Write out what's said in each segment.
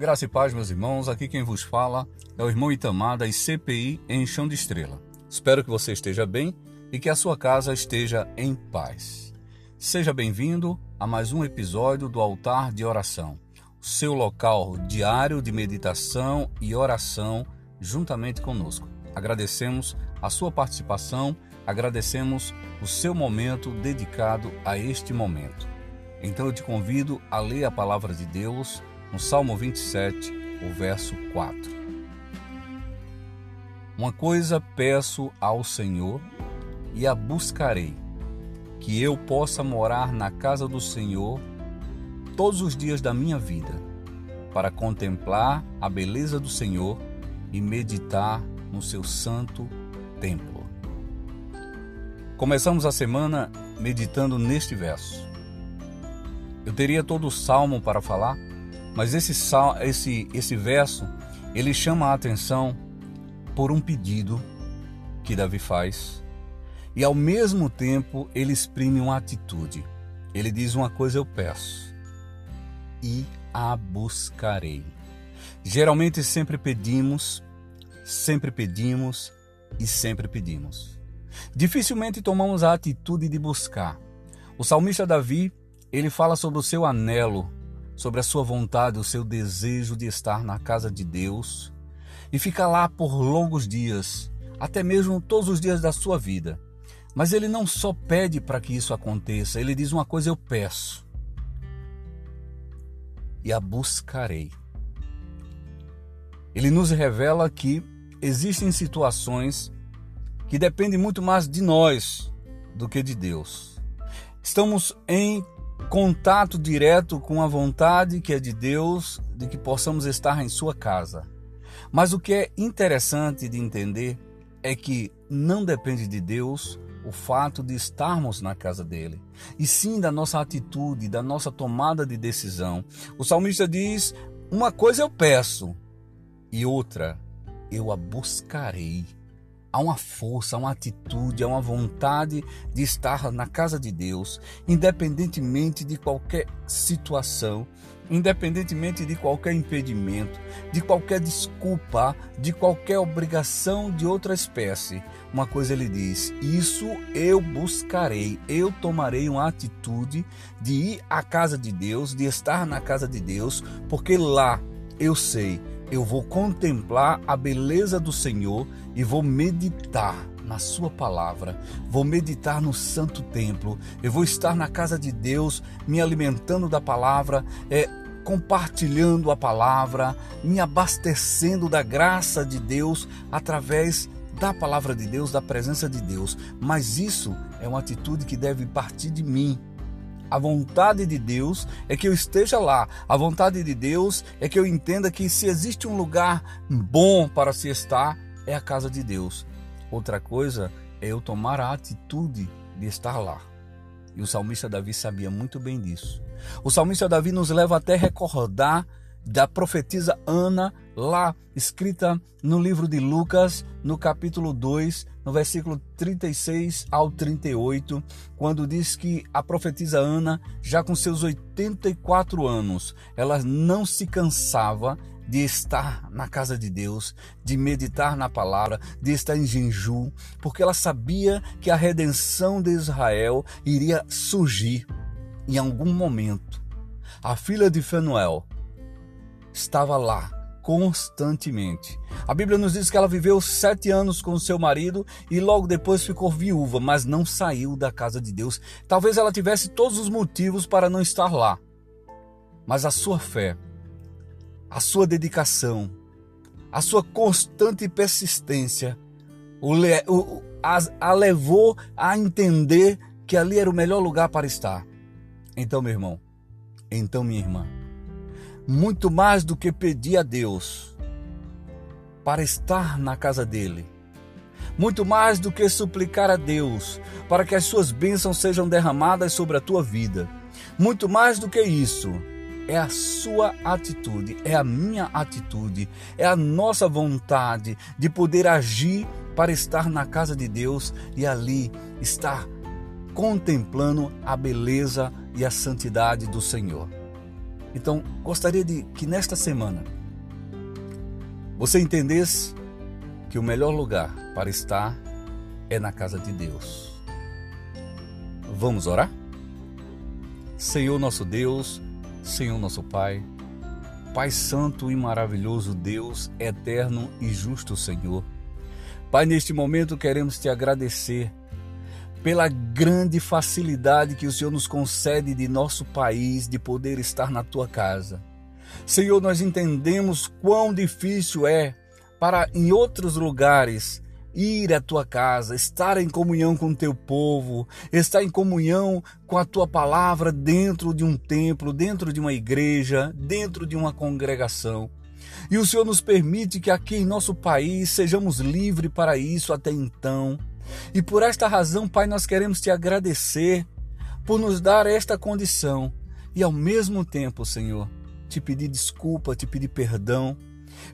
Graça e paz, meus irmãos. Aqui quem vos fala é o irmão Itamar da CPI em Chão de Estrela. Espero que você esteja bem e que a sua casa esteja em paz. Seja bem-vindo a mais um episódio do Altar de Oração, o seu local diário de meditação e oração juntamente conosco. Agradecemos a sua participação, agradecemos o seu momento dedicado a este momento. Então eu te convido a ler a palavra de Deus no Salmo 27, o verso 4. Uma coisa peço ao Senhor e a buscarei, que eu possa morar na casa do Senhor todos os dias da minha vida, para contemplar a beleza do Senhor e meditar no seu santo templo. Começamos a semana meditando neste verso. Eu teria todo o salmo para falar, mas esse, esse, esse verso ele chama a atenção por um pedido que Davi faz e ao mesmo tempo ele exprime uma atitude. Ele diz uma coisa eu peço e a buscarei. Geralmente sempre pedimos, sempre pedimos e sempre pedimos. Dificilmente tomamos a atitude de buscar. O salmista Davi, ele fala sobre o seu anelo sobre a sua vontade, o seu desejo de estar na casa de Deus e ficar lá por longos dias, até mesmo todos os dias da sua vida. Mas ele não só pede para que isso aconteça, ele diz uma coisa: eu peço e a buscarei. Ele nos revela que existem situações que dependem muito mais de nós do que de Deus. Estamos em contato direto com a vontade que é de Deus de que possamos estar em sua casa. Mas o que é interessante de entender é que não depende de Deus o fato de estarmos na casa dele, e sim da nossa atitude, da nossa tomada de decisão. O salmista diz: Uma coisa eu peço, e outra eu a buscarei. Há uma força, há uma atitude, há uma vontade de estar na casa de Deus, independentemente de qualquer situação, independentemente de qualquer impedimento, de qualquer desculpa, de qualquer obrigação de outra espécie. Uma coisa ele diz: Isso eu buscarei, eu tomarei uma atitude de ir à casa de Deus, de estar na casa de Deus, porque lá eu sei eu vou contemplar a beleza do Senhor e vou meditar na Sua palavra, vou meditar no Santo Templo, eu vou estar na casa de Deus, me alimentando da palavra, é, compartilhando a palavra, me abastecendo da graça de Deus através da palavra de Deus, da presença de Deus. Mas isso é uma atitude que deve partir de mim, a vontade de Deus é que eu esteja lá. A vontade de Deus é que eu entenda que se existe um lugar bom para se estar, é a casa de Deus. Outra coisa é eu tomar a atitude de estar lá. E o salmista Davi sabia muito bem disso. O salmista Davi nos leva até recordar da profetisa Ana, lá escrita no livro de Lucas, no capítulo 2, no versículo 36 ao 38, quando diz que a profetisa Ana, já com seus 84 anos, ela não se cansava de estar na casa de Deus, de meditar na palavra, de estar em jejum, porque ela sabia que a redenção de Israel iria surgir em algum momento. A filha de Fanuel estava lá constantemente. A Bíblia nos diz que ela viveu sete anos com seu marido e logo depois ficou viúva, mas não saiu da casa de Deus. Talvez ela tivesse todos os motivos para não estar lá, mas a sua fé, a sua dedicação, a sua constante persistência o, o, a, a levou a entender que ali era o melhor lugar para estar. Então, meu irmão, então, minha irmã, muito mais do que pedir a Deus para estar na casa dele, muito mais do que suplicar a Deus para que as suas bênçãos sejam derramadas sobre a tua vida, muito mais do que isso, é a sua atitude, é a minha atitude, é a nossa vontade de poder agir para estar na casa de Deus e ali estar contemplando a beleza e a santidade do Senhor. Então, gostaria de que nesta semana você entendesse que o melhor lugar para estar é na casa de Deus. Vamos orar? Senhor nosso Deus, Senhor nosso Pai, Pai Santo e maravilhoso Deus, eterno e justo Senhor. Pai, neste momento queremos te agradecer pela grande facilidade que o Senhor nos concede de nosso país de poder estar na tua casa. Senhor, nós entendemos quão difícil é para em outros lugares ir à tua casa, estar em comunhão com o teu povo, estar em comunhão com a tua palavra dentro de um templo, dentro de uma igreja, dentro de uma congregação. E o Senhor nos permite que aqui em nosso país sejamos livres para isso até então. E por esta razão, Pai, nós queremos te agradecer por nos dar esta condição e ao mesmo tempo, Senhor, te pedir desculpa, te pedir perdão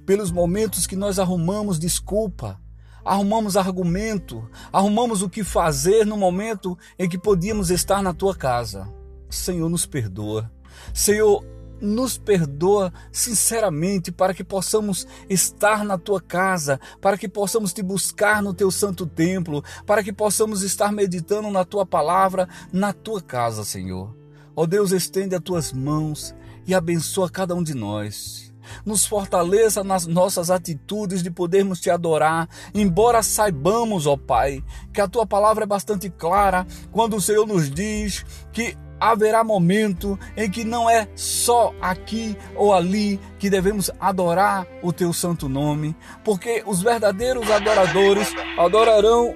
pelos momentos que nós arrumamos desculpa, arrumamos argumento, arrumamos o que fazer no momento em que podíamos estar na tua casa. Senhor, nos perdoa. Senhor, nos perdoa sinceramente para que possamos estar na tua casa, para que possamos te buscar no teu santo templo, para que possamos estar meditando na tua palavra na tua casa, Senhor. Ó oh Deus, estende as tuas mãos e abençoa cada um de nós. Nos fortaleça nas nossas atitudes de podermos te adorar, embora saibamos, ó Pai, que a tua palavra é bastante clara quando o Senhor nos diz que haverá momento em que não é só aqui ou ali que devemos adorar o teu santo nome, porque os verdadeiros adoradores adorarão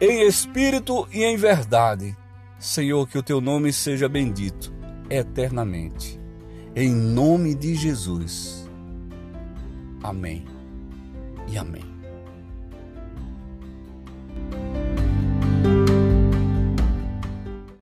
em espírito e em verdade. Senhor, que o teu nome seja bendito eternamente. Em nome de Jesus. Amém e amém.